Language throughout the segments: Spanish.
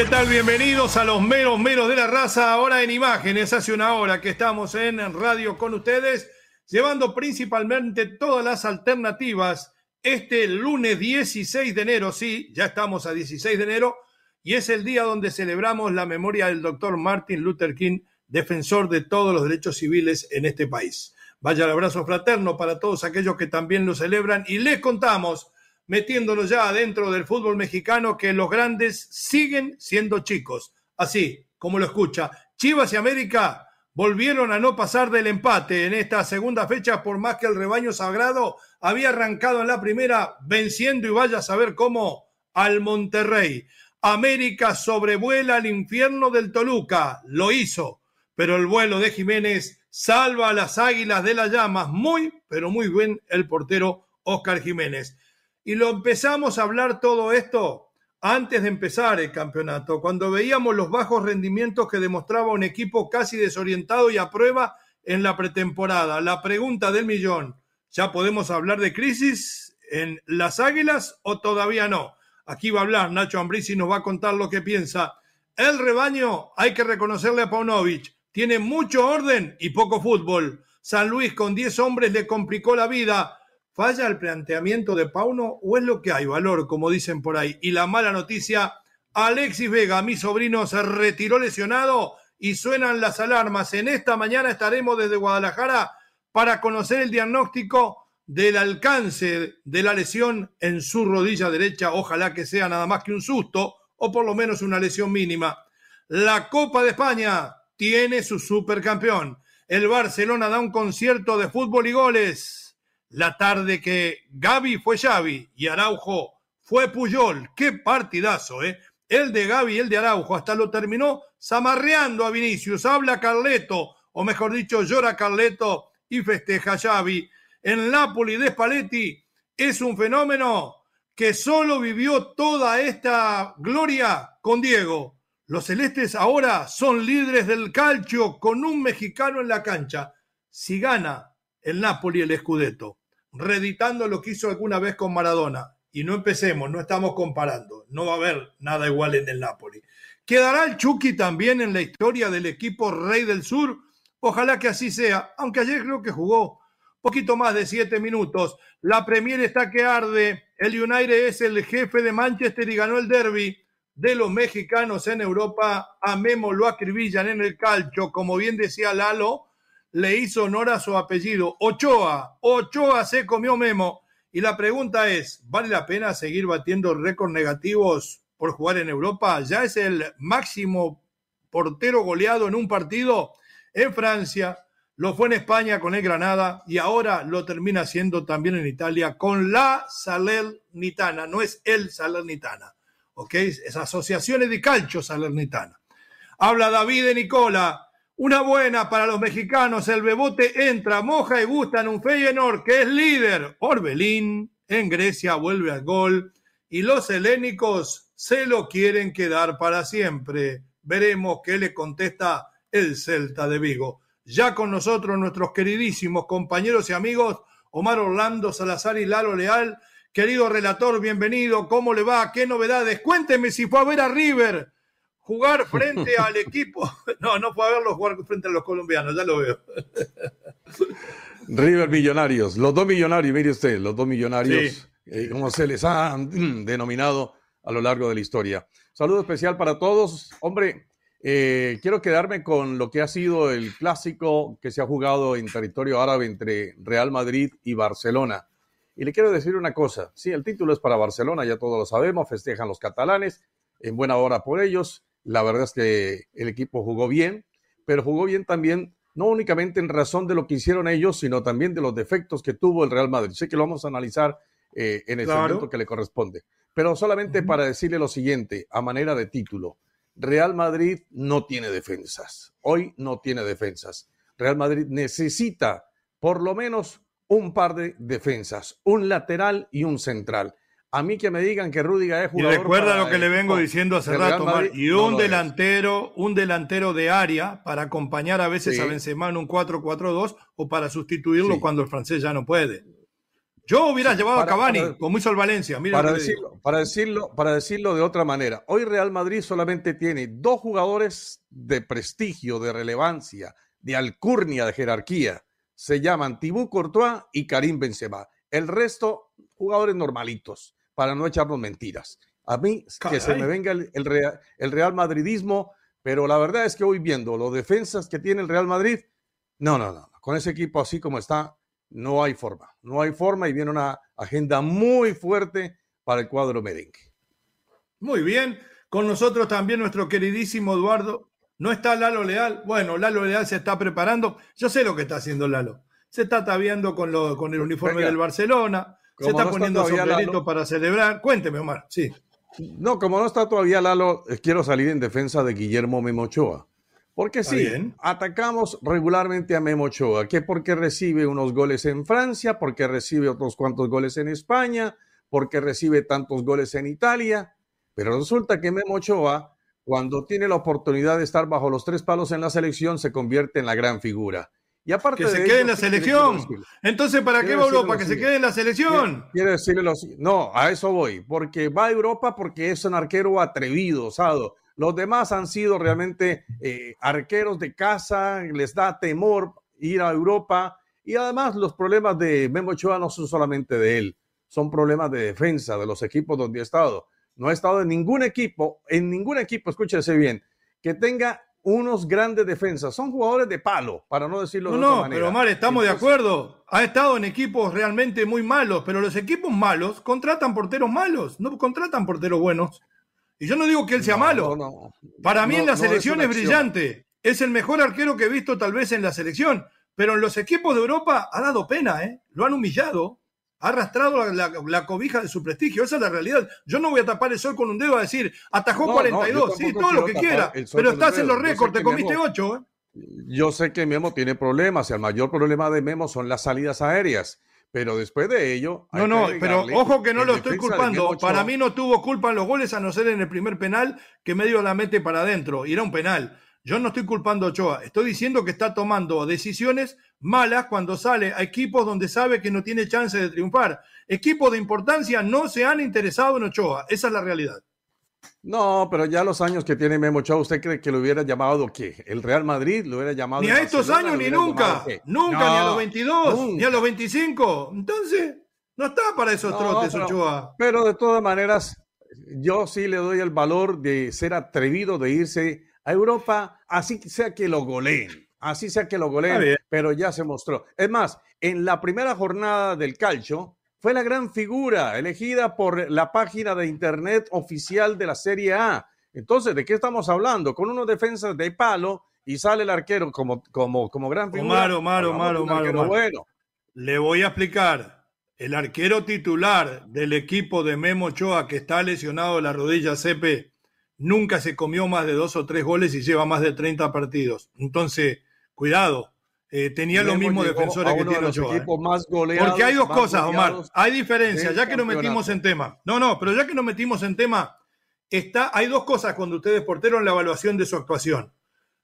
¿Qué tal? Bienvenidos a los meros meros de la raza. Ahora en imágenes, hace una hora que estamos en radio con ustedes, llevando principalmente todas las alternativas. Este lunes 16 de enero, sí, ya estamos a 16 de enero, y es el día donde celebramos la memoria del doctor Martin Luther King, defensor de todos los derechos civiles en este país. Vaya el abrazo fraterno para todos aquellos que también lo celebran y les contamos metiéndolo ya adentro del fútbol mexicano que los grandes siguen siendo chicos. Así como lo escucha, Chivas y América volvieron a no pasar del empate en esta segunda fecha, por más que el rebaño sagrado había arrancado en la primera, venciendo y vaya a saber cómo al Monterrey. América sobrevuela al infierno del Toluca, lo hizo, pero el vuelo de Jiménez salva a las águilas de las llamas. Muy, pero muy bien el portero Oscar Jiménez. Y lo empezamos a hablar todo esto antes de empezar el campeonato, cuando veíamos los bajos rendimientos que demostraba un equipo casi desorientado y a prueba en la pretemporada. La pregunta del millón, ¿ya podemos hablar de crisis en las Águilas o todavía no? Aquí va a hablar Nacho Ambriz y nos va a contar lo que piensa. El rebaño, hay que reconocerle a Paunovic, tiene mucho orden y poco fútbol. San Luis con 10 hombres le complicó la vida ¿Falla el planteamiento de Pauno o es lo que hay? Valor, como dicen por ahí. Y la mala noticia, Alexis Vega, mi sobrino, se retiró lesionado y suenan las alarmas. En esta mañana estaremos desde Guadalajara para conocer el diagnóstico del alcance de la lesión en su rodilla derecha. Ojalá que sea nada más que un susto o por lo menos una lesión mínima. La Copa de España tiene su supercampeón. El Barcelona da un concierto de fútbol y goles la tarde que Gaby fue Xavi y Araujo fue Puyol. Qué partidazo, ¿eh? El de Gaby y el de Araujo hasta lo terminó zamarreando a Vinicius. Habla Carleto, o mejor dicho, llora Carleto y festeja Xavi. En Napoli de Spalletti es un fenómeno que solo vivió toda esta gloria con Diego. Los celestes ahora son líderes del calcio con un mexicano en la cancha. Si gana el Napoli el Scudetto reeditando lo que hizo alguna vez con Maradona. Y no empecemos, no estamos comparando, no va a haber nada igual en el Napoli. ¿Quedará el Chucky también en la historia del equipo Rey del Sur? Ojalá que así sea, aunque ayer creo que jugó poquito más de siete minutos. La Premier está que arde. El United es el jefe de Manchester y ganó el derby de los mexicanos en Europa. A lo acribillan en el calcho, como bien decía Lalo le hizo honor a su apellido. Ochoa, Ochoa se comió Memo. Y la pregunta es, ¿vale la pena seguir batiendo récords negativos por jugar en Europa? Ya es el máximo portero goleado en un partido en Francia, lo fue en España con el Granada y ahora lo termina haciendo también en Italia con la Salernitana, no es el Salernitana, ¿ok? Es Asociaciones de Calcio Salernitana. Habla David de Nicola, una buena para los mexicanos. El Bebote entra, moja y gusta en un Feyenoord que es líder. Orbelín en Grecia vuelve al gol y los helénicos se lo quieren quedar para siempre. Veremos qué le contesta el Celta de Vigo. Ya con nosotros nuestros queridísimos compañeros y amigos Omar Orlando Salazar y Lalo Leal. Querido relator, bienvenido. ¿Cómo le va? ¿Qué novedades? Cuénteme si fue a ver a River jugar frente al equipo. No, no fue a verlo jugar frente a los colombianos, ya lo veo. River Millonarios, los dos millonarios, mire usted, los dos millonarios eh, como se les ha mm, denominado a lo largo de la historia. Saludo especial para todos. Hombre, eh, quiero quedarme con lo que ha sido el clásico que se ha jugado en territorio árabe entre Real Madrid y Barcelona. Y le quiero decir una cosa, sí, el título es para Barcelona, ya todos lo sabemos, festejan los catalanes, en buena hora por ellos. La verdad es que el equipo jugó bien, pero jugó bien también, no únicamente en razón de lo que hicieron ellos, sino también de los defectos que tuvo el Real Madrid. Sé que lo vamos a analizar eh, en el momento que le corresponde. Pero solamente para decirle lo siguiente, a manera de título, Real Madrid no tiene defensas. Hoy no tiene defensas. Real Madrid necesita por lo menos un par de defensas, un lateral y un central. A mí que me digan que Rudiger es jugador. Y recuerda lo que le vengo diciendo hace rato, y un delantero, un delantero de área para acompañar a veces a Benzema en un 4-4-2 o para sustituirlo cuando el francés ya no puede. Yo hubiera llevado a Cavani, como hizo el Valencia. para, decirlo, para, decirlo, para decirlo de otra manera, hoy Real Madrid solamente tiene dos jugadores de prestigio, de relevancia, de alcurnia, de jerarquía. Se llaman Thibaut Courtois y Karim Benzema. El resto, jugadores normalitos para no echarnos mentiras. A mí, que se me venga el, Real, Madridismo, pero la verdad es que hoy viendo los defensas que tiene el Real Madrid, no, no, no, con ese equipo así como está, no hay forma, no hay forma y viene una agenda muy fuerte para el cuadro merengue. Muy bien, con nosotros también nuestro queridísimo Eduardo. ¿No está Lalo Leal? Bueno, Lalo Leal se está preparando. Yo sé lo que está haciendo Lalo. Se está ataviando con, lo, con el uniforme del Barcelona se está poniendo sombrerito para celebrar. Cuénteme, Omar, sí. No, como no está todavía Lalo, eh, quiero salir en defensa de Guillermo Memochoa. Porque sí, atacamos regularmente a Memochoa, que porque recibe unos goles en Francia, porque recibe otros cuantos goles en España, porque recibe tantos goles en Italia, pero resulta que Memochoa, cuando tiene la oportunidad de estar bajo los tres palos en la selección, se convierte en la gran figura. Y aparte que se quede en la selección. Entonces, ¿para qué va a Europa? Que se quede en la selección. Quiero decirle lo No, a eso voy. Porque va a Europa porque es un arquero atrevido, Sado. Los demás han sido realmente eh, arqueros de casa, les da temor ir a Europa. Y además, los problemas de Memo Ochoa no son solamente de él, son problemas de defensa de los equipos donde ha estado. No ha estado en ningún equipo, en ningún equipo, escúchese bien, que tenga unos grandes defensas. Son jugadores de palo, para no decirlo no, de otra no, Pero Omar, estamos de acuerdo. Ha estado en equipos realmente muy malos, pero los equipos malos contratan porteros malos, no contratan porteros buenos. Y yo no digo que él sea malo. Para mí en la selección es, es brillante. Es el mejor arquero que he visto tal vez en la selección. Pero en los equipos de Europa ha dado pena, ¿eh? Lo han humillado ha arrastrado la, cobija de su prestigio. Esa es la realidad. Yo no voy a tapar el sol con un dedo a decir, atajó 42, sí, todo lo que quiera, pero estás en los récords, te comiste 8. ¿eh? Yo sé que Memo tiene problemas y el mayor problema de Memo son las salidas aéreas. Pero después de ello. no, no, pero ojo que no lo estoy culpando. Para mí no tuvo culpa en los goles, a no ser en el primer penal que medio la mete para adentro. Y era un penal. Yo no estoy culpando a Ochoa, estoy diciendo que está tomando decisiones malas cuando sale a equipos donde sabe que no tiene chance de triunfar. Equipos de importancia no se han interesado en Ochoa, esa es la realidad. No, pero ya los años que tiene Memo Ochoa, ¿usted cree que lo hubiera llamado qué? ¿El Real Madrid lo hubiera llamado? Ni a estos años, ni nunca. Nunca, ni a los 22, ni a los 25. Entonces, no está para esos trotes, Ochoa. Pero de todas maneras, yo sí le doy el valor de ser atrevido, de irse a Europa, así sea que lo goleen, así sea que lo goleen, pero ya se mostró. Es más, en la primera jornada del calcio, fue la gran figura elegida por la página de internet oficial de la Serie A. Entonces, ¿de qué estamos hablando? Con unos defensas de palo y sale el arquero como, como, como gran figura. Omar, Omar, Omar, Bueno. Le voy a explicar. El arquero titular del equipo de Memo Ochoa que está lesionado de la rodilla CP nunca se comió más de dos o tres goles y lleva más de 30 partidos. Entonces, cuidado. Eh, tenía los mismos defensores que tiene Ochoa. ¿eh? Más Porque hay dos cosas, Omar. Hay diferencias, ya que nos metimos en tema. No, no, pero ya que nos metimos en tema, está, hay dos cosas cuando ustedes porteron la evaluación de su actuación.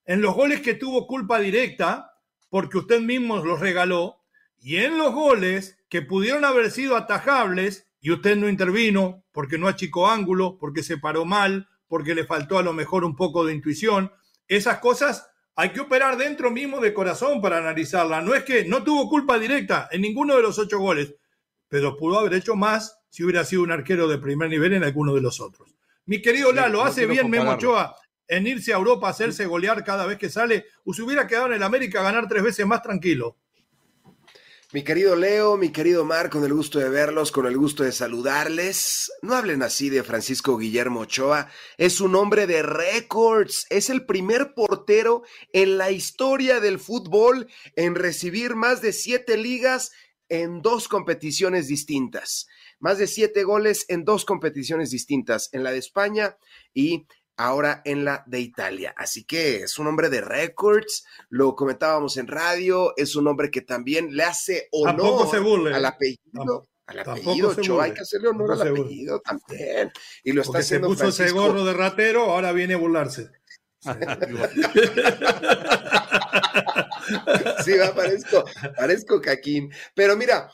En los goles que tuvo culpa directa, porque usted mismo los regaló, y en los goles que pudieron haber sido atajables y usted no intervino porque no achicó ángulo, porque se paró mal, porque le faltó a lo mejor un poco de intuición. Esas cosas hay que operar dentro mismo de corazón para analizarla. No es que no tuvo culpa directa en ninguno de los ocho goles, pero pudo haber hecho más si hubiera sido un arquero de primer nivel en alguno de los otros. Mi querido Lalo, hace bien Memo Ochoa en irse a Europa a hacerse golear cada vez que sale, o se hubiera quedado en el América a ganar tres veces más tranquilo. Mi querido Leo, mi querido Mar, con el gusto de verlos, con el gusto de saludarles. No hablen así de Francisco Guillermo Ochoa. Es un hombre de récords. Es el primer portero en la historia del fútbol en recibir más de siete ligas en dos competiciones distintas. Más de siete goles en dos competiciones distintas, en la de España y ahora en la de Italia. Así que es un hombre de récords, lo comentábamos en radio, es un hombre que también le hace honor al apellido. Al apellido, Ochoa, hay que hacerle honor al apellido también. Y lo está haciendo. Se puso ese gorro de ratero, ahora viene a burlarse. sí, va, parezco, parezco caquín. Pero mira,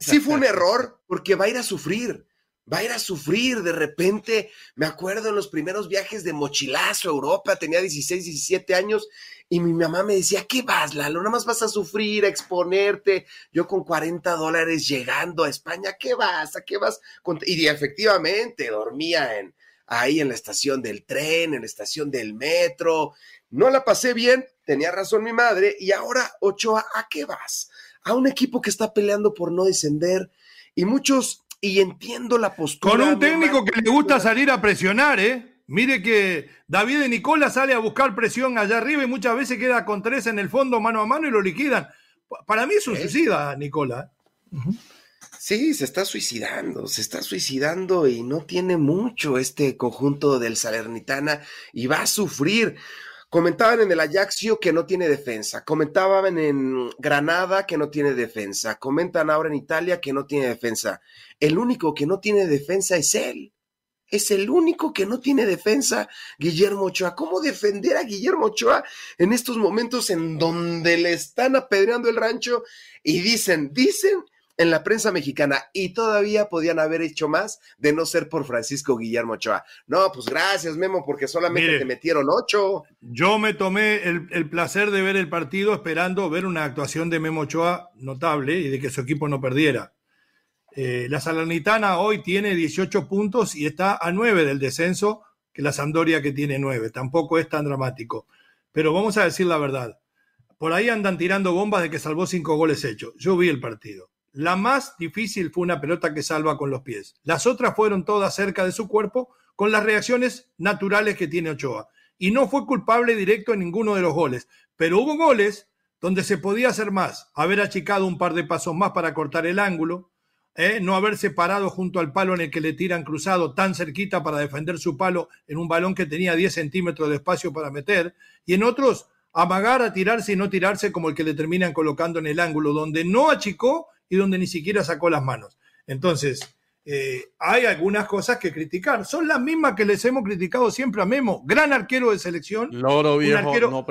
sí fue un error porque va a ir a sufrir va a ir a sufrir. De repente, me acuerdo en los primeros viajes de mochilazo a Europa, tenía 16, 17 años, y mi mamá me decía, ¿qué vas, Lalo? Nada más vas a sufrir, a exponerte. Yo con 40 dólares llegando a España, ¿qué vas? ¿A qué vas? Y efectivamente, dormía en, ahí en la estación del tren, en la estación del metro. No la pasé bien, tenía razón mi madre, y ahora, Ochoa, ¿a qué vas? A un equipo que está peleando por no descender. Y muchos y entiendo la postura. Con un técnico que le gusta salir a presionar, ¿eh? Mire que David de Nicola sale a buscar presión allá arriba y muchas veces queda con tres en el fondo mano a mano y lo liquidan. Para mí es un suicida, Nicola. Sí, se está suicidando, se está suicidando y no tiene mucho este conjunto del Salernitana y va a sufrir. Comentaban en el Ajaxio que no tiene defensa, comentaban en Granada que no tiene defensa, comentan ahora en Italia que no tiene defensa. El único que no tiene defensa es él. Es el único que no tiene defensa, Guillermo Ochoa. ¿Cómo defender a Guillermo Ochoa en estos momentos en donde le están apedreando el rancho? Y dicen, dicen en la prensa mexicana y todavía podían haber hecho más de no ser por Francisco Guillermo Ochoa. No, pues gracias, Memo, porque solamente te metieron ocho. Yo me tomé el, placer de ver el partido esperando ver una actuación de Memo Ochoa notable y de que su equipo no perdiera. Eh, la Salernitana hoy tiene 18 puntos y está a 9 del descenso que la Sampdoria que tiene 9. Tampoco es tan dramático. Pero vamos a decir la verdad. Por ahí andan tirando bombas de que salvó cinco goles hechos. Yo vi el partido. La más difícil fue una pelota que salva con los pies. Las otras fueron todas cerca de su cuerpo con las reacciones naturales que tiene Ochoa. Y no fue culpable directo en ninguno de los goles. Pero hubo goles donde se podía hacer más. Haber achicado un par de pasos más para cortar el ángulo, ¿eh? no haberse parado junto al palo en el que le tiran cruzado tan cerquita para defender su palo en un balón que tenía 10 centímetros de espacio para meter. Y en otros, amagar a tirarse y no tirarse como el que le terminan colocando en el ángulo, donde no achicó y donde ni siquiera sacó las manos. Entonces, eh, hay algunas cosas que criticar. Son las mismas que les hemos criticado siempre a Memo. Gran arquero de selección. Loro viejo, un arquero, no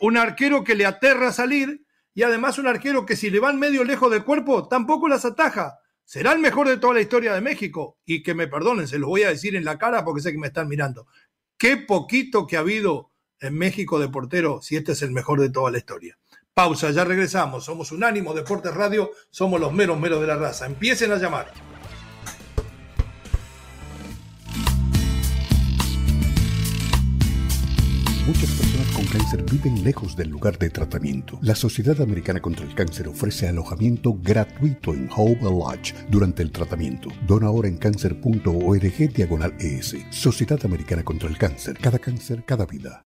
un, arquero que le aterra salir y además un arquero que si le van medio lejos del cuerpo, tampoco las ataja. Será el mejor de toda la historia de México. Y que me perdonen, se los voy a decir en la cara porque sé que me están mirando. Qué poquito que ha habido en México de portero si este es el mejor de toda la historia. Pausa, ya regresamos. Somos Unánimo Deportes Radio, somos los meros meros de la raza. Empiecen a llamar. Muchas personas con cáncer viven lejos del lugar de tratamiento. La Sociedad Americana contra el Cáncer ofrece alojamiento gratuito en Hope Lodge durante el tratamiento. Dona ahora en cáncer.org diagonal ES. Sociedad Americana contra el Cáncer. Cada cáncer, cada vida.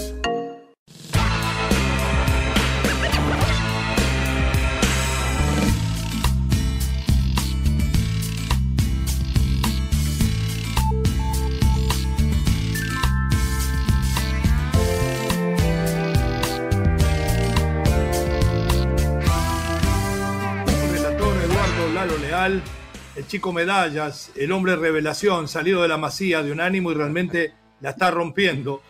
Chico medallas, el hombre revelación, salido de la masía de un ánimo y realmente la está rompiendo.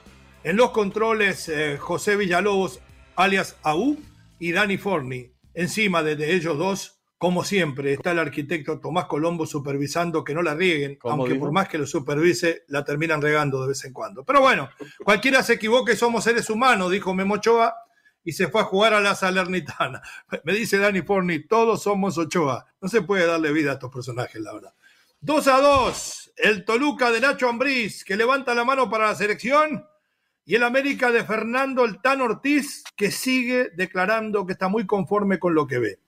En los controles, eh, José Villalobos, alias AU, y Dani Forni. Encima de, ellos dos, como siempre, está el arquitecto Tomás Colombo supervisando que no la rieguen, aunque por más que lo supervise, la terminan regando de vez en cuando. Pero bueno, cualquiera se equivoque, somos seres humanos, dijo Memochoa, y se fue a jugar a la Salernitana. Me dice Dani Forni, todos somos Ochoa. No se puede darle vida a estos personajes, la verdad. 2 a 2, el Toluca de Nacho Ambriz, que levanta la mano para la selección y el América de Fernando El Tan Ortiz, que sigue declarando que está muy conforme con lo que ve.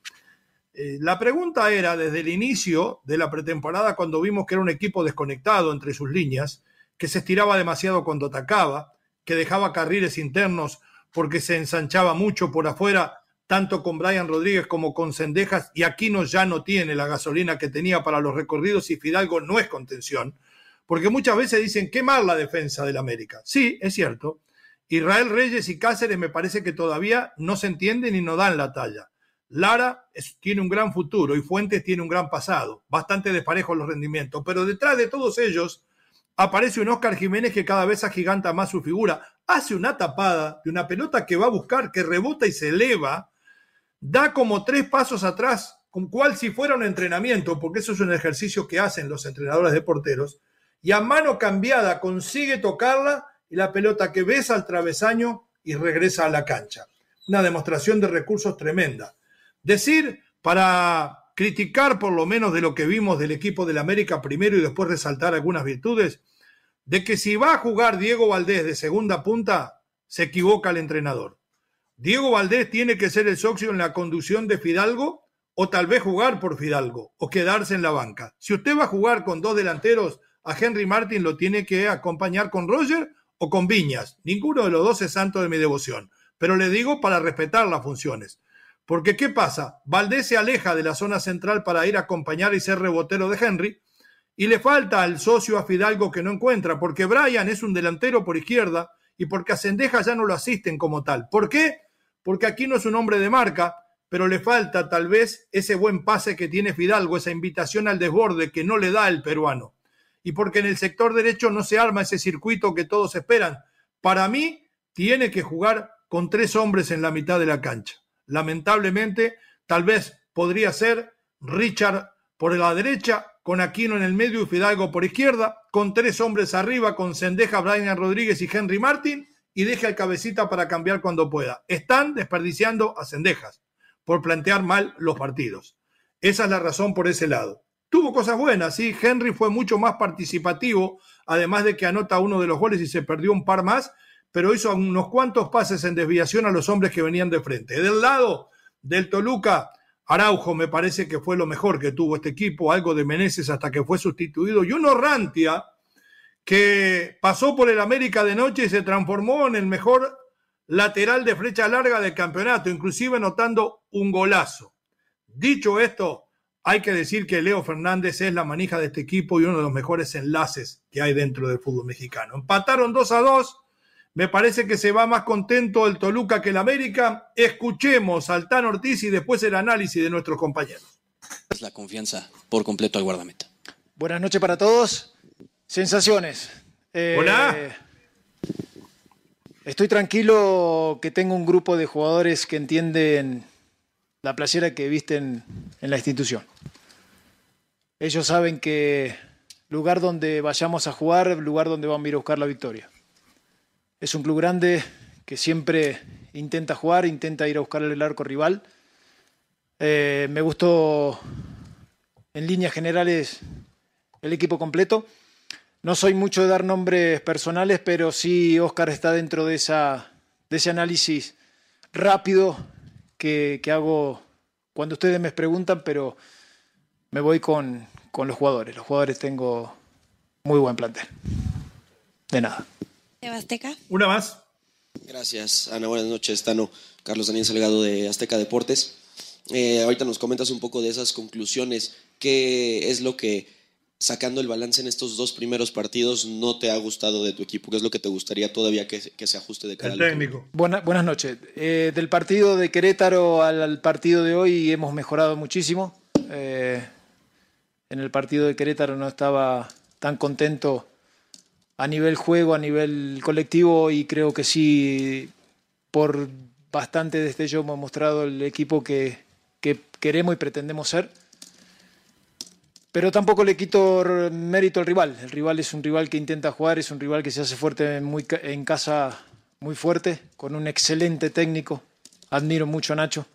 Eh, la pregunta era, desde el inicio de la pretemporada, cuando vimos que era un equipo desconectado entre sus líneas, que se estiraba demasiado cuando atacaba, que dejaba carriles internos porque se ensanchaba mucho por afuera, tanto con Brian Rodríguez como con Cendejas, y Aquino ya no tiene la gasolina que tenía para los recorridos y Fidalgo no es contención porque muchas veces dicen, qué mal la defensa del América. Sí, es cierto. Israel Reyes y Cáceres me parece que todavía no se entienden y no dan la talla. Lara tiene un gran futuro y Fuentes tiene un gran pasado, bastante desparejo los rendimientos, pero detrás de todos ellos aparece un Oscar Jiménez que cada vez agiganta más su figura, hace una tapada de una pelota que va a buscar, que rebota y se eleva, da como tres pasos atrás, con cual si fuera un entrenamiento, porque eso es un ejercicio que hacen los entrenadores de porteros, y a mano cambiada consigue tocarla y la pelota que besa al travesaño y regresa a la cancha. Una demostración de recursos tremenda. Decir, para criticar por lo menos de lo que vimos del equipo del América primero y después resaltar algunas virtudes, de que si va a jugar Diego Valdés de segunda punta, se equivoca el entrenador. Diego Valdés tiene que ser el socio en la conducción de Fidalgo o tal vez jugar por Fidalgo o quedarse en la banca. Si usted va a jugar con dos delanteros, a Henry Martin lo tiene que acompañar con Roger o con Viñas. Ninguno de los dos es santo de mi devoción. Pero le digo para respetar las funciones. Porque ¿qué pasa? Valdés se aleja de la zona central para ir a acompañar y ser rebotero de Henry. Y le falta al socio a Fidalgo que no encuentra, porque Brian es un delantero por izquierda y porque a Cendeja ya no lo asisten como tal. ¿Por qué? Porque aquí no es un hombre de marca, pero le falta tal vez ese buen pase que tiene Fidalgo, esa invitación al desborde que no le da el peruano y porque en el sector derecho no se arma ese circuito que todos esperan. Para mí, tiene que jugar con tres hombres en la mitad de la cancha. Lamentablemente, tal vez podría ser Richard por la derecha, con Aquino en el medio y Fidalgo por izquierda, con tres hombres arriba, con Sendeja, Brian Rodríguez y Henry Martin, y deje al cabecita para cambiar cuando pueda. Están desperdiciando a Sendejas por plantear mal los partidos. Esa es la razón por ese lado. Tuvo cosas buenas, sí. Henry fue mucho más participativo, además de que anota uno de los goles y se perdió un par más, pero hizo unos cuantos pases en desviación a los hombres que venían de frente. Del lado del Toluca, Araujo me parece que fue lo mejor que tuvo este equipo, algo de Meneses hasta que fue sustituido, y uno Rantia que pasó por el América de noche y se transformó en el mejor lateral de flecha larga del campeonato, inclusive anotando un golazo. Dicho esto, hay que decir que Leo Fernández es la manija de este equipo y uno de los mejores enlaces que hay dentro del fútbol mexicano. Empataron 2 a 2. Me parece que se va más contento el Toluca que el América. Escuchemos al Tan Ortiz y después el análisis de nuestros compañeros. Es la confianza por completo al guardameta. Buenas noches para todos. Sensaciones. Eh, Hola. Estoy tranquilo que tengo un grupo de jugadores que entienden la playera que visten en la institución. Ellos saben que lugar donde vayamos a jugar, lugar donde vamos a ir a buscar la victoria. Es un club grande que siempre intenta jugar, intenta ir a buscar el arco rival. Eh, me gustó en líneas generales el equipo completo. No soy mucho de dar nombres personales, pero sí Oscar está dentro de, esa, de ese análisis rápido que, hago cuando ustedes me preguntan, pero me voy con, los jugadores. Los jugadores tengo muy buen plantel. De nada. Azteca. Una más. Gracias, Ana. Buenas noches, Tano. Carlos Daniel Salgado de Azteca Deportes. Eh, ahorita nos comentas un poco de esas conclusiones. ¿Qué es lo que sacando el balance en estos dos primeros partidos, no te ha gustado de tu equipo? ¿Qué es lo que te gustaría todavía que, se ajuste de cara el técnico? buenas noches. Eh, del partido de Querétaro al, partido de hoy hemos mejorado muchísimo. Eh, en el partido de Querétaro no estaba tan contento a nivel juego, a nivel colectivo y creo que sí, por bastante destello hemos mostrado el equipo que, que queremos y pretendemos ser. Pero tampoco le quito mérito al rival. El rival es un rival que intenta jugar, es un rival que se hace fuerte muy, en casa, muy fuerte, con un excelente técnico. Admiro mucho a Nacho.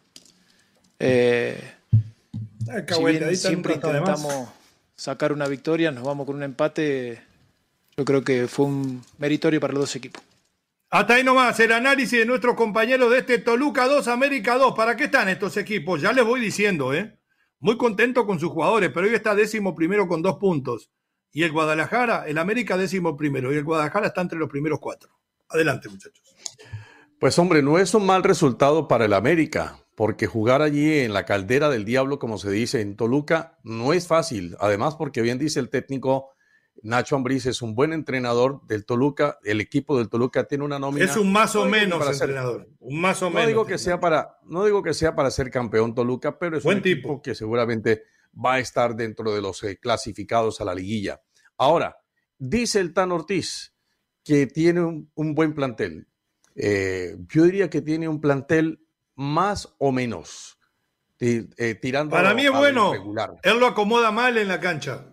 Eh, si bien siempre intentamos sacar una victoria, nos vamos con un empate. Yo creo que fue un meritorio para los dos equipos. Hasta ahí nomás, el análisis de nuestros compañeros de este Toluca 2, América 2. ¿Para qué están estos equipos? Ya les voy diciendo, ¿eh? muy contento con sus jugadores, pero hoy está décimo primero con dos puntos. Y el Guadalajara, el América décimo primero, y el Guadalajara está entre los primeros cuatro. Adelante, muchachos. Pues hombre, no es un mal resultado para el América, porque jugar allí en la caldera del diablo, como se dice en Toluca, no es fácil. Además, porque bien dice el técnico Nacho Ambriz es un buen entrenador del Toluca. El equipo del Toluca tiene una nómina. Es un más o menos entrenador. un más o no Digo que sea para, no digo que sea para ser campeón Toluca, pero es un tipo. que seguramente va a estar dentro de los eh, clasificados a la liguilla. Ahora, dice el Tan Ortiz que tiene un, buen plantel. Eh, yo diría que tiene un plantel más o menos. Eh, tirando para mí es bueno. Él lo acomoda mal en la cancha.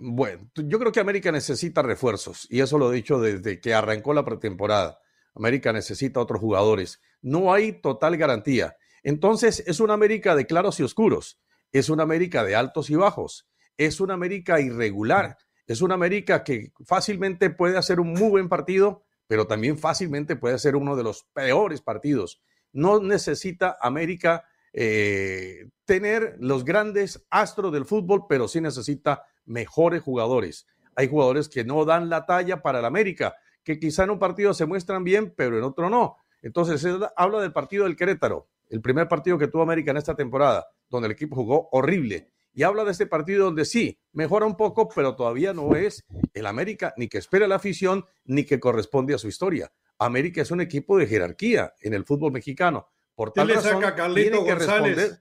Bueno, yo creo que América necesita refuerzos y eso lo he dicho desde que arrancó la pretemporada. América necesita otros jugadores. No hay total garantía. Entonces es una América de claros y oscuros. Es una América de altos y bajos. Es una América irregular. Es una América que fácilmente puede hacer un muy buen partido, pero también fácilmente puede hacer uno de los peores partidos. No necesita América eh, tener los grandes astros del fútbol, pero sí necesita mejores jugadores. Hay jugadores que no dan la talla para el América, que quizá en un partido se muestran bien, pero en otro no. Entonces, habla del partido del Querétaro, el primer partido que tuvo América en esta temporada, donde el equipo jugó horrible. Y habla de este partido donde sí, mejora un poco, pero todavía no es el América ni que espera la afición, ni que corresponde a su historia. América es un equipo de jerarquía en el fútbol mexicano. Por tal razón, tiene que responder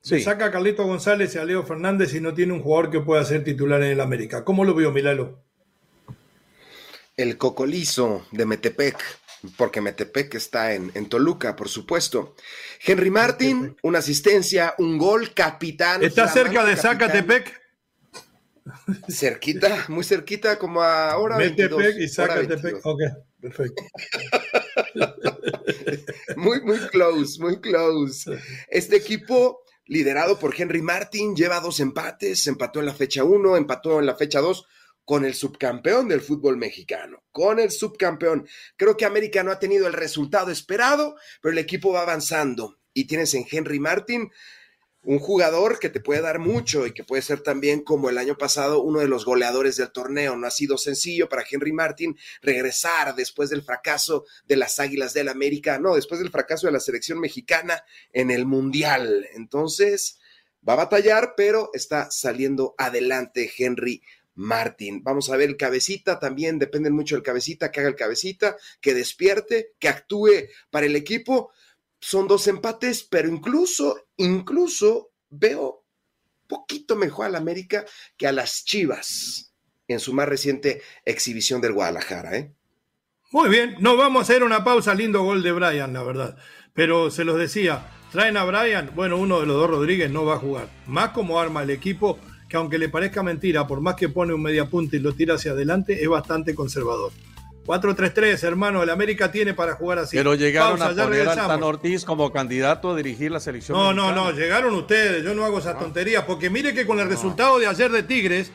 saca a Carlito González y a Leo Fernández y no tiene un jugador que pueda ser titular en el América. ¿Cómo lo vio, Milalo? El cocolizo de Metepec, porque Metepec está en, Toluca, por supuesto. Henry Martin, una asistencia, un gol, capitán. ¿Está cerca de Zacatepec? Cerquita, muy cerquita, como ahora. Metepec y Zacatepec. Ok, perfecto. muy, muy close, muy close. Este equipo liderado por Henry Martin, lleva dos empates, empató en la fecha 1, empató en la fecha 2 con el subcampeón del fútbol mexicano, con el subcampeón. Creo que América no ha tenido el resultado esperado, pero el equipo va avanzando y tienes en Henry Martin un jugador que te puede dar mucho y que puede ser también como el año pasado uno de los goleadores del torneo. No ha sido sencillo para Henry Martin regresar después del fracaso de las Águilas del América, no, después del fracaso de la selección mexicana en el Mundial. Entonces, va a batallar, pero está saliendo adelante Henry Martin. Vamos a ver el cabecita, también depende mucho del cabecita, que haga el cabecita, que despierte, que actúe para el equipo son dos empates, pero incluso, incluso veo poquito mejor al América que a las Chivas en su más reciente exhibición del Guadalajara. ¿eh? Muy bien, nos vamos a hacer una pausa. Lindo gol de Brian, la verdad. Pero se los decía, traen a Brian, bueno, uno de los dos Rodríguez no va a jugar. Más como arma el equipo, que aunque le parezca mentira, por más que pone un media punta y lo tira hacia adelante, es bastante conservador. 4-3-3, hermano, el América tiene para jugar así. Pero llegaron a poner a Tan Ortiz como candidato a dirigir la selección. No, no, no, llegaron ustedes, yo no hago esas tonterías, porque mire que con el resultado de ayer de Tigres,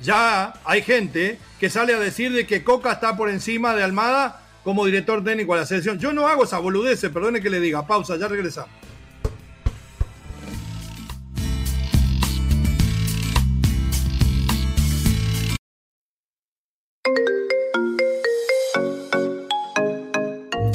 ya hay gente que sale a decir de que Coca está por encima de Almada como director técnico de la selección. Yo no hago esa boludez, perdone que le diga. Pausa, ya regresamos.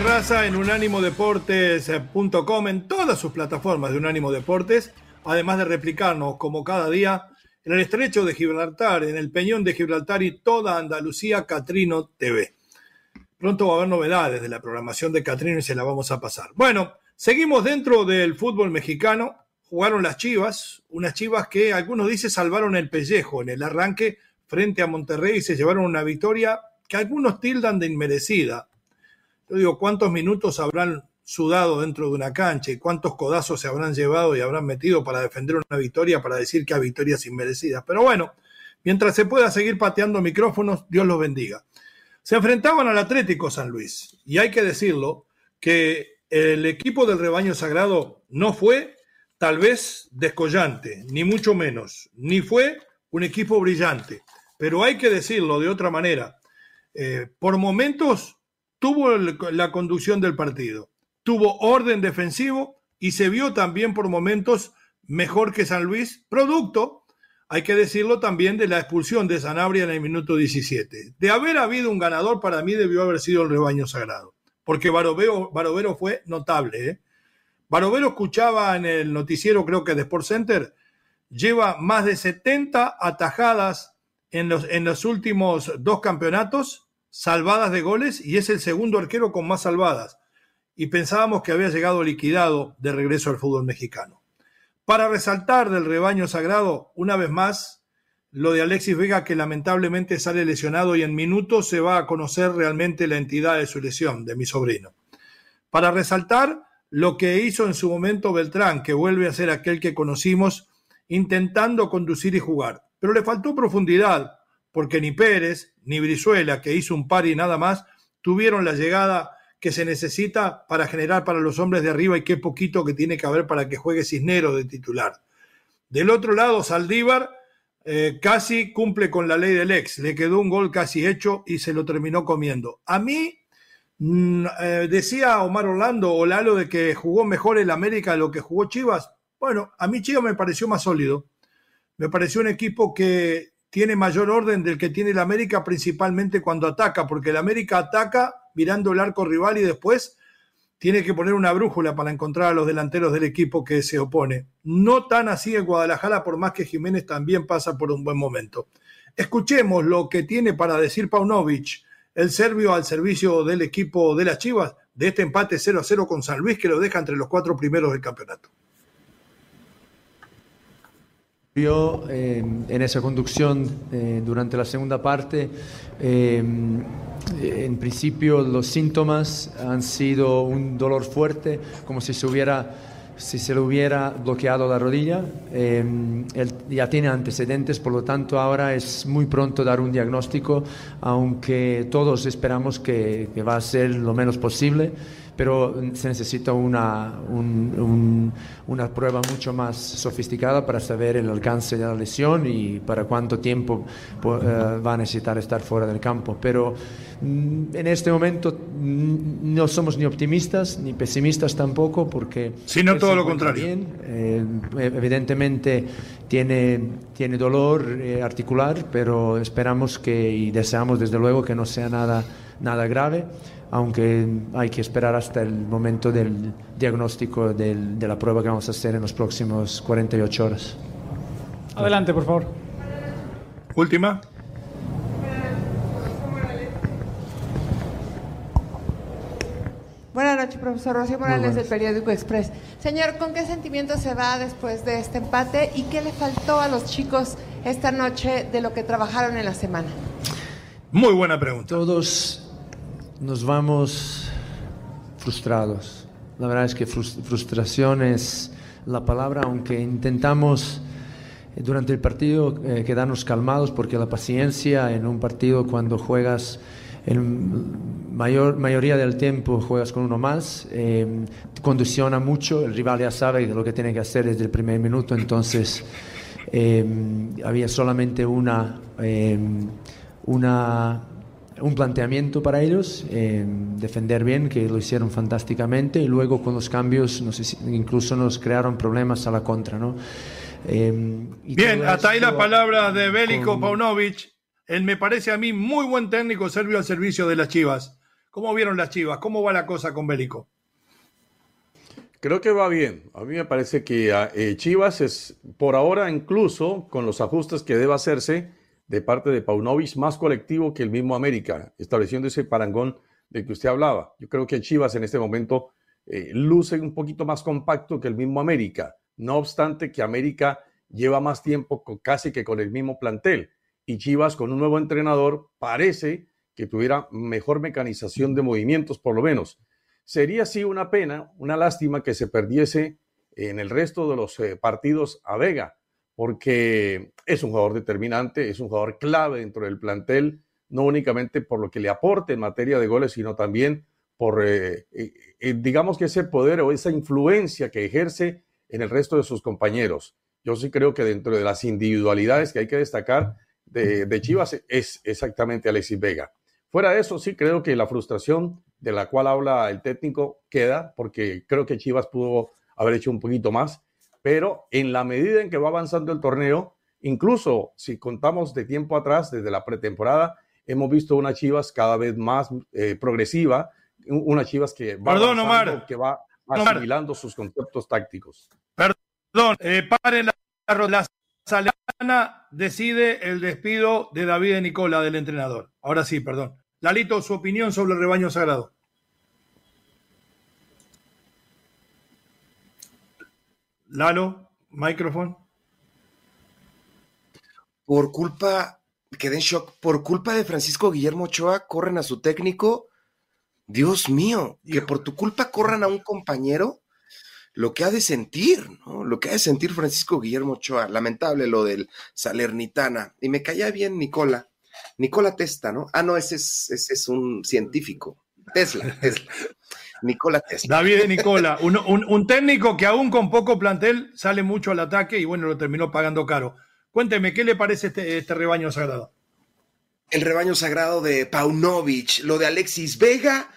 Raza en unánimodeportes.com, en todas sus plataformas de Unánimo Deportes, además de replicarnos como cada día en el estrecho de Gibraltar, en el Peñón de Gibraltar y toda Andalucía, Catrino TV. Pronto va a haber novedades de la programación de Catrino y se la vamos a pasar. Bueno, seguimos dentro del fútbol mexicano. Jugaron las Chivas, unas Chivas que algunos dicen salvaron el pellejo en el arranque frente a Monterrey y se llevaron una victoria que algunos tildan de inmerecida yo digo, ¿cuántos minutos habrán sudado dentro de una cancha y cuántos codazos se habrán llevado y habrán metido para defender una victoria, para decir que hay victorias inmerecidas? Pero bueno, mientras se pueda seguir pateando micrófonos, Dios los bendiga. Se enfrentaban al Atlético San Luis y hay que decirlo que el equipo del rebaño sagrado no fue tal vez descollante, ni mucho menos, ni fue un equipo brillante, pero hay que decirlo de otra manera. Eh, por momentos tuvo la conducción del partido, tuvo orden defensivo y se vio también por momentos mejor que San Luis, producto, hay que decirlo también, de la expulsión de Sanabria en el minuto 17. De haber habido un ganador, para mí debió haber sido el rebaño sagrado, porque Barovero, fue notable. ¿eh? Barovero escuchaba en el noticiero, creo que de Sport Center, lleva más de 70 atajadas en los, en los últimos dos campeonatos salvadas de goles y es el segundo arquero con más salvadas. Y pensábamos que había llegado liquidado de regreso al fútbol mexicano. Para resaltar del rebaño sagrado, una vez más, lo de Alexis Vega que lamentablemente sale lesionado y en minutos se va a conocer realmente la entidad de su lesión, de mi sobrino. Para resaltar lo que hizo en su momento Beltrán, que vuelve a ser aquel que conocimos intentando conducir y jugar. Pero le faltó profundidad, porque ni Pérez ni Brizuela, que hizo un par y nada más, tuvieron la llegada que se necesita para generar para los hombres de arriba y qué poquito que tiene que haber para que juegue Cisnero de titular. Del otro lado, Saldívar eh, casi cumple con la ley del ex, le quedó un gol casi hecho y se lo terminó comiendo. A mí, mm, eh, decía Omar Orlando o Lalo de que jugó mejor el América de lo que jugó Chivas. Bueno, a mí Chivas me pareció más sólido. Me pareció un equipo que tiene mayor orden del que tiene el América, principalmente cuando ataca, porque el América ataca mirando el arco rival y después tiene que poner una brújula para encontrar a los delanteros del equipo que se opone. No tan así en Guadalajara, por más que Jiménez también pasa por un buen momento. Escuchemos lo que tiene para decir Paunovic, el serbio al servicio del equipo de las Chivas, de este empate 0 a 0 con San Luis que lo deja entre los cuatro primeros del campeonato. Yo eh, en esa conducción eh, durante la segunda parte, eh, en principio los síntomas han sido un dolor fuerte, como si se hubiera si se le hubiera bloqueado la rodilla. él ya tiene antecedentes, por lo tanto ahora es muy pronto dar un diagnóstico, aunque todos esperamos que, que va a ser lo menos posible pero se necesita una, una prueba mucho más sofisticada para saber el alcance de la lesión y para cuánto tiempo eh, va a necesitar estar fuera del campo. Pero mm, en este momento mm, no somos ni optimistas ni pesimistas tampoco porque... Sino todo lo contrario. Eh, evidentemente tiene, tiene dolor eh, articular, pero esperamos que y deseamos desde luego que no sea nada, nada grave aunque hay que esperar hasta el momento del diagnóstico del, de la prueba que vamos a hacer en los próximos 48 horas. Adelante, por favor. Última. Buenas noches, profesor Rocío Morales del periódico Express. Señor, ¿con qué sentimiento se va después de este empate y qué le faltó a los chicos esta noche de lo que trabajaron en la semana? Muy buena pregunta. Todos nos vamos frustrados. La verdad es que frustración es la palabra, aunque intentamos durante el partido quedarnos calmados porque la paciencia en un partido cuando juegas en mayor mayoría del tiempo juegas con uno más, condiciona mucho, el rival ya sabe lo que tiene que hacer desde el primer minuto, entonces había solamente una, una un planteamiento para ellos, eh, defender bien, que lo hicieron fantásticamente, y luego con los cambios incluso nos crearon problemas a la contra. ¿no? Eh, bien, hasta ahí la palabra de Bélico Paunovic. Él me parece a mí muy buen técnico serbio al servicio de las Chivas. ¿Cómo vieron las Chivas? ¿Cómo va la cosa con Bélico? Creo que va bien. A mí me parece que eh, Chivas es, por ahora, incluso con los ajustes que debe hacerse, de parte de Paunovic más colectivo que el mismo América, estableciendo ese parangón del que usted hablaba. Yo creo que Chivas en este momento eh, luce un poquito más compacto que el mismo América, no obstante que América lleva más tiempo casi que con el mismo plantel y Chivas con un nuevo entrenador parece que tuviera mejor mecanización de movimientos por lo menos. Sería así una pena, una lástima que se perdiese en el resto de los eh, partidos a Vega, porque es un jugador determinante, es un jugador clave dentro del plantel, no únicamente por lo que le aporte en materia de goles, sino también por, eh, eh, eh, digamos que ese poder o esa influencia que ejerce en el resto de sus compañeros. Yo sí creo que dentro de las individualidades que hay que destacar de, de Chivas es exactamente Alexis Vega. Fuera de eso, sí creo que la frustración de la cual habla el técnico queda, porque creo que Chivas pudo haber hecho un poquito más pero en la medida en que va avanzando el torneo, incluso si contamos de tiempo atrás, desde la pretemporada, hemos visto una Chivas cada vez más eh, progresiva, una Chivas que va, Perdón, Omar. que va asimilando sus conceptos tácticos. Perdón, eh, pare la, la Salana decide el despido de David Nicola, del entrenador. Ahora sí, perdón. Lalito, su opinión sobre el rebaño sagrado. Lalo, micrófono. Por culpa, quedé en shock, por culpa de Francisco Guillermo Ochoa, corren a su técnico. Dios mío, que por tu culpa corran a un compañero, lo que ha de sentir, ¿no? Lo que ha de sentir Francisco Guillermo Ochoa. Lamentable lo del Salernitana. Y me caía bien Nicola. Nicola Testa, ¿no? Ah, no, es, ese es un científico. Tesla, Tesla. Nicola Tesla. David de Nicola, un, técnico que aún con poco plantel sale mucho al ataque y bueno, lo terminó pagando caro. Cuénteme, ¿qué le parece este, este rebaño sagrado? El rebaño sagrado de Paunovic, lo de Alexis Vega,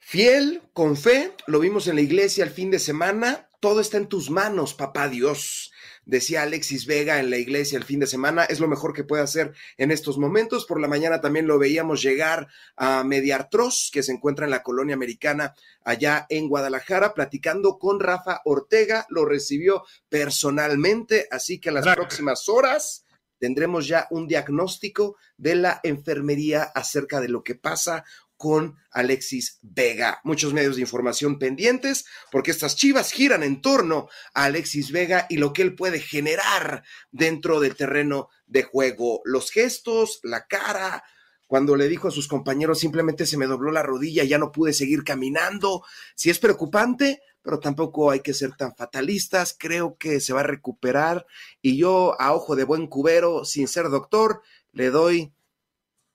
fiel, con fe, lo vimos en la iglesia el fin de semana, todo está en tus manos, papá Dios decía Alexis Vega en la iglesia el fin de semana, es lo mejor que puede hacer en estos momentos. Por la mañana también lo veíamos llegar a Mediartros, que se encuentra en la colonia americana allá en Guadalajara, platicando con Rafa Ortega, lo recibió personalmente, así que en las próximas horas tendremos ya un diagnóstico de la enfermería acerca de lo que pasa con Alexis Vega. Muchos medios de información pendientes porque estas chivas giran en torno a Alexis Vega y lo que él puede generar dentro del terreno de juego. Los gestos, la cara, cuando le dijo a sus compañeros simplemente se me dobló la rodilla, ya no pude seguir caminando. Si es preocupante, pero tampoco hay que ser tan fatalistas. Creo que se va a recuperar y yo a ojo de buen cubero, sin ser doctor, le doy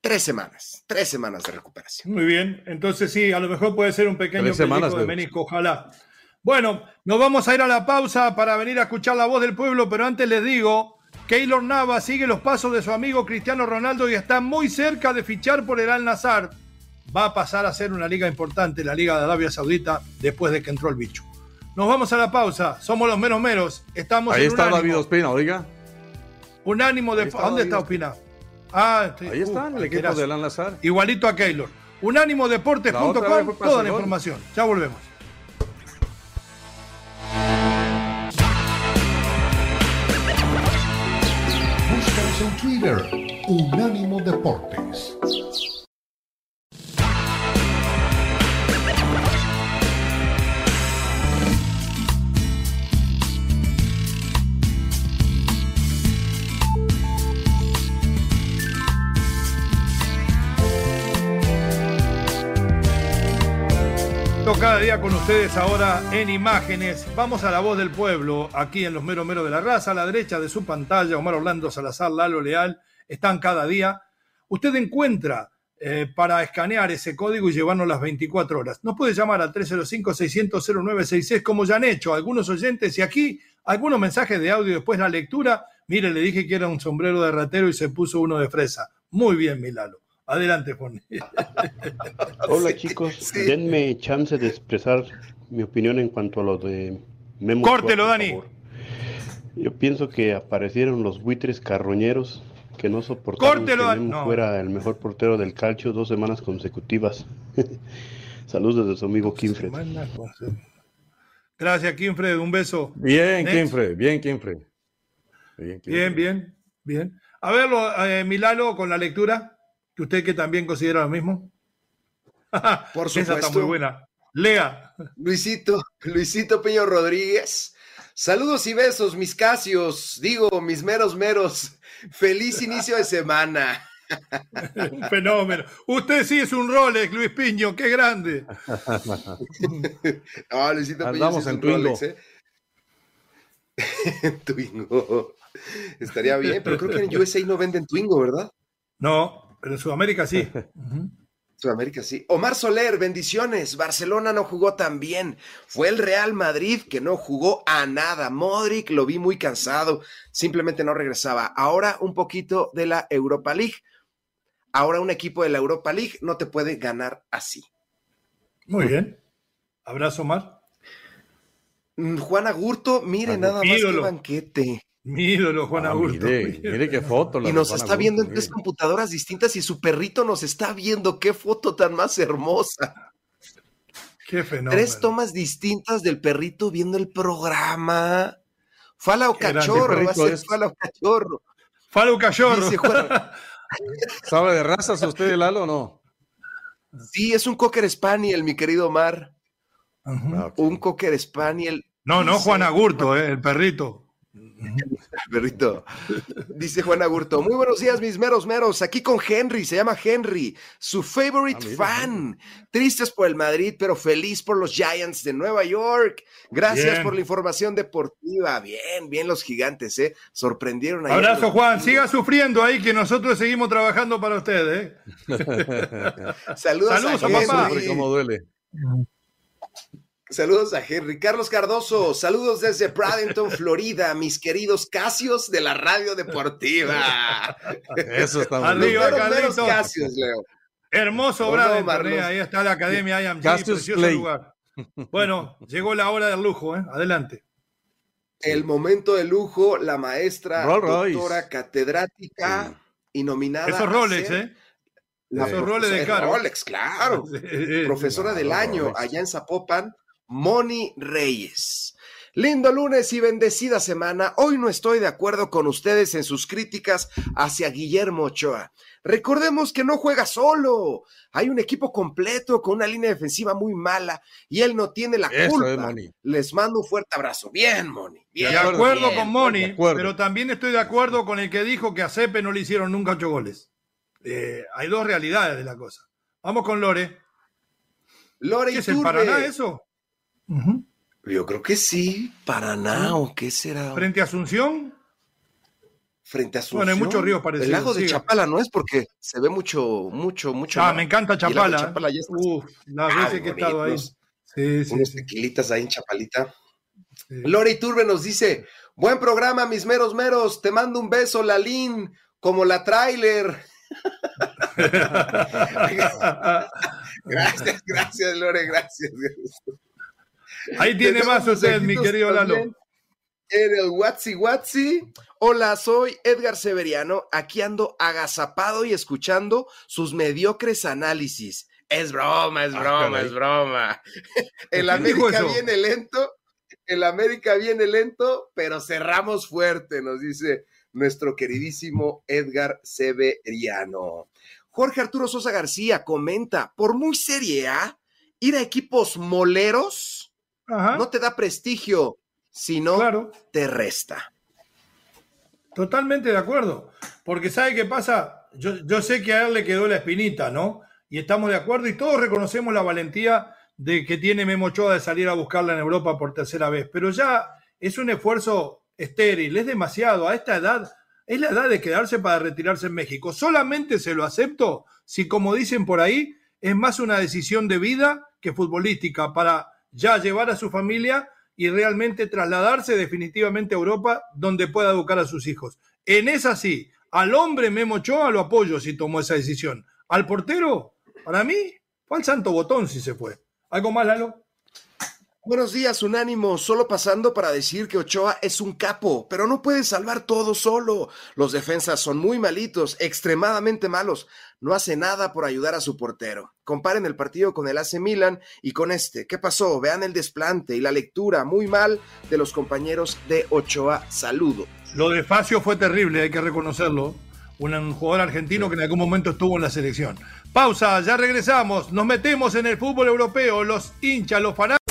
tres semanas, tres semanas de recuperación. Muy bien, entonces sí, a lo mejor puede ser un pequeño semanas de menisco, ojalá. Bueno, nos vamos a ir a la pausa para venir a escuchar la voz del pueblo, pero antes les digo, Keylor Nava sigue los pasos de su amigo Cristiano Ronaldo y está muy cerca de fichar por el Al Nazar. Va a pasar a ser una liga importante, la Liga de Arabia Saudita, después de que entró el bicho. Nos vamos a la pausa, somos los menos meros, estamos Ahí en está David Ospina, oiga. Unánimo de... ¿Dónde está Ospina? Ah, Ahí están, el equipo de Alan Lazar. Igualito a Keylor. Unánimodeportes.com, toda la información. Ya volvemos. Búscanos en Twitter, Unánimo Deportes. Día con ustedes ahora en imágenes. Vamos a la voz del pueblo, aquí en los Mero Mero de la Raza, a la derecha de su pantalla, Omar Orlando Salazar, Lalo Leal, están cada día. Usted encuentra eh, para escanear ese código y llevarnos las 24 horas. Nos puede llamar al 305-600-0966 como ya han hecho algunos oyentes y aquí algunos mensajes de audio después la lectura. Mire, le dije que era un sombrero de ratero y se puso uno de fresa. Muy bien, Milalo. Adelante, Juan. Hola chicos, denme chance de expresar mi opinión en cuanto a lo de Memo. Córtelo, Dani. Yo pienso que aparecieron los buitres carroñeros que no soportaron que Memo fuera el mejor portero del calcio dos semanas consecutivas. Saludos desde su amigo Kinfred. Gracias, Kinfred. Un beso. Bien, Kinfred. Bien, Kinfred. Bien, bien, bien, A verlo, eh, Milalo, con la lectura usted que también considera lo mismo. Por supuesto. Esa está muy buena. Lea. Luisito, Luisito Peño Rodríguez. Saludos y besos, mis casios, digo, mis meros meros. Feliz inicio de semana. un fenómeno. Usted sí es un Rolex, Luis Piño, qué grande. no, Luisito Andamos en Rolex, ¿eh? Twingo. Estaría bien, pero creo que en USA no venden Twingo, ¿verdad? No, pero en Sudamérica sí. Sudamérica sí. Omar Soler, bendiciones. Barcelona no jugó tan bien. Fue el Real Madrid que no jugó a nada. Modric lo vi muy cansado. Simplemente no regresaba. Ahora un poquito de la Europa League. Ahora un equipo de la Europa League no te puede ganar así. Muy bien. Abrazo, Omar. Mm, Juan Agurto, mire nada más que banquete. Mi ídolo, Juan ah, Augusto. Mire, qué foto. y nos está viendo en tres computadoras distintas y su perrito nos está viendo. Qué foto tan más hermosa. Qué fenómeno. Tres tomas distintas del perrito viendo el programa. Fala o cachorro, va a ser Fala o cachorro. Fala o cachorro. ¿Sabe de razas usted, Lalo, o no? Sí, es un Cocker Spaniel, mi querido Omar. Ah, un Cocker Spaniel. No, no Juan Agurto, eh, el perrito. Perrito. Dice Juan Agurto. Muy buenos días, mis meros meros. Aquí con Henry, se llama Henry, su favorite ah, fan. Tristes por el Madrid, pero feliz por los Giants de Nueva York. Gracias por la información deportiva. Bien, bien los gigantes, ¿eh? Sorprendieron ahí. Abrazo, Juan. Siga sufriendo ahí, que nosotros seguimos trabajando para ustedes. ¿eh? Saludos, Saludos a, papá. Cómo duele. Saludos a Henry Carlos Cardoso, saludos desde Bradenton, Florida, mis queridos Casios de la radio deportiva. Eso está muy bien. Casios, Leo. Hermoso Bradenton, ahí está la academia IMG, precioso lugar. Bueno, llegó la hora del lujo, ¿eh? adelante. El momento de lujo, la maestra, doctora, catedrática y nominada. Esos roles, ¿eh? Esos roles de caro. Rolex, claro. Profesora del año allá en Zapopan, Moni Reyes. Lindo lunes y bendecida semana. Hoy no estoy de acuerdo con ustedes en sus críticas hacia Guillermo Ochoa. Recordemos que no juega solo. Hay un equipo completo con una línea defensiva muy mala y él no tiene la culpa. Les mando un fuerte abrazo. Bien, Moni. de acuerdo con Moni, pero también estoy de acuerdo con el que dijo que a Cepe no le hicieron nunca ocho goles. Eh, hay dos realidades de la cosa. Vamos con Lore. Lore ¿Qué es el Paraná eso? Yo creo que sí, Paraná, ¿o qué será? ¿Frente a Asunción? Frente a Asunción. Bueno, hay muchos ríos parecidos. El lago de Chapala no es porque se ve mucho, mucho, mucho. Ah, me encanta Chapala. Chapala ya Uf, las veces que he estado ahí. Sí, sí, unos tequilitas ahí en Chapalita. Lore Turbe nos dice: Buen programa, mis meros meros. Te mando un beso, Lalín, como la trailer. gracias, gracias, Lore, gracias. Ahí tiene más usted, mi querido Lalo. En el Watsi Watsi. Hola, soy Edgar Severiano. Aquí ando agazapado y escuchando sus mediocres análisis. Es broma, es ah, broma, es broma. El América viene lento, el América viene lento, pero cerramos fuerte, nos dice nuestro queridísimo Edgar Severiano. Jorge Arturo Sosa García comenta, por muy serie A, ir a equipos moleros no te da prestigio, sino te resta. Totalmente de acuerdo. Porque ¿sabe qué pasa? Yo, yo sé que a él le quedó la espinita, ¿no? Y estamos de acuerdo y todos reconocemos la valentía de que tiene Memo Ochoa de salir a buscarla en Europa por tercera vez, pero ya es un esfuerzo estéril, es demasiado. A esta edad, es la edad de quedarse para retirarse en México. Solamente se lo acepto si, como dicen por ahí, es más una decisión de vida que futbolística para ya llevar a su familia y realmente trasladarse definitivamente a Europa donde pueda educar a sus hijos. En esa sí, al hombre Memo Ochoa lo apoyo si tomó esa decisión. Al portero, para mí, fue al santo botón si se fue. ¿Algo más, Lalo? Buenos días, Unánimo. Solo pasando para decir que Ochoa es un capo, pero no puede salvar todo solo. Los defensas son muy malitos, extremadamente malos. No hace nada por ayudar a su portero. Comparen el partido con el AC Milan y con este. ¿Qué pasó? Vean el desplante y la lectura muy mal de los compañeros de Ochoa. Saludo. Lo de Facio fue terrible, hay que reconocerlo un jugador argentino que en algún momento estuvo en la selección. Pausa, ya regresamos, nos metemos en el fútbol europeo, los hinchas, los fanáticos.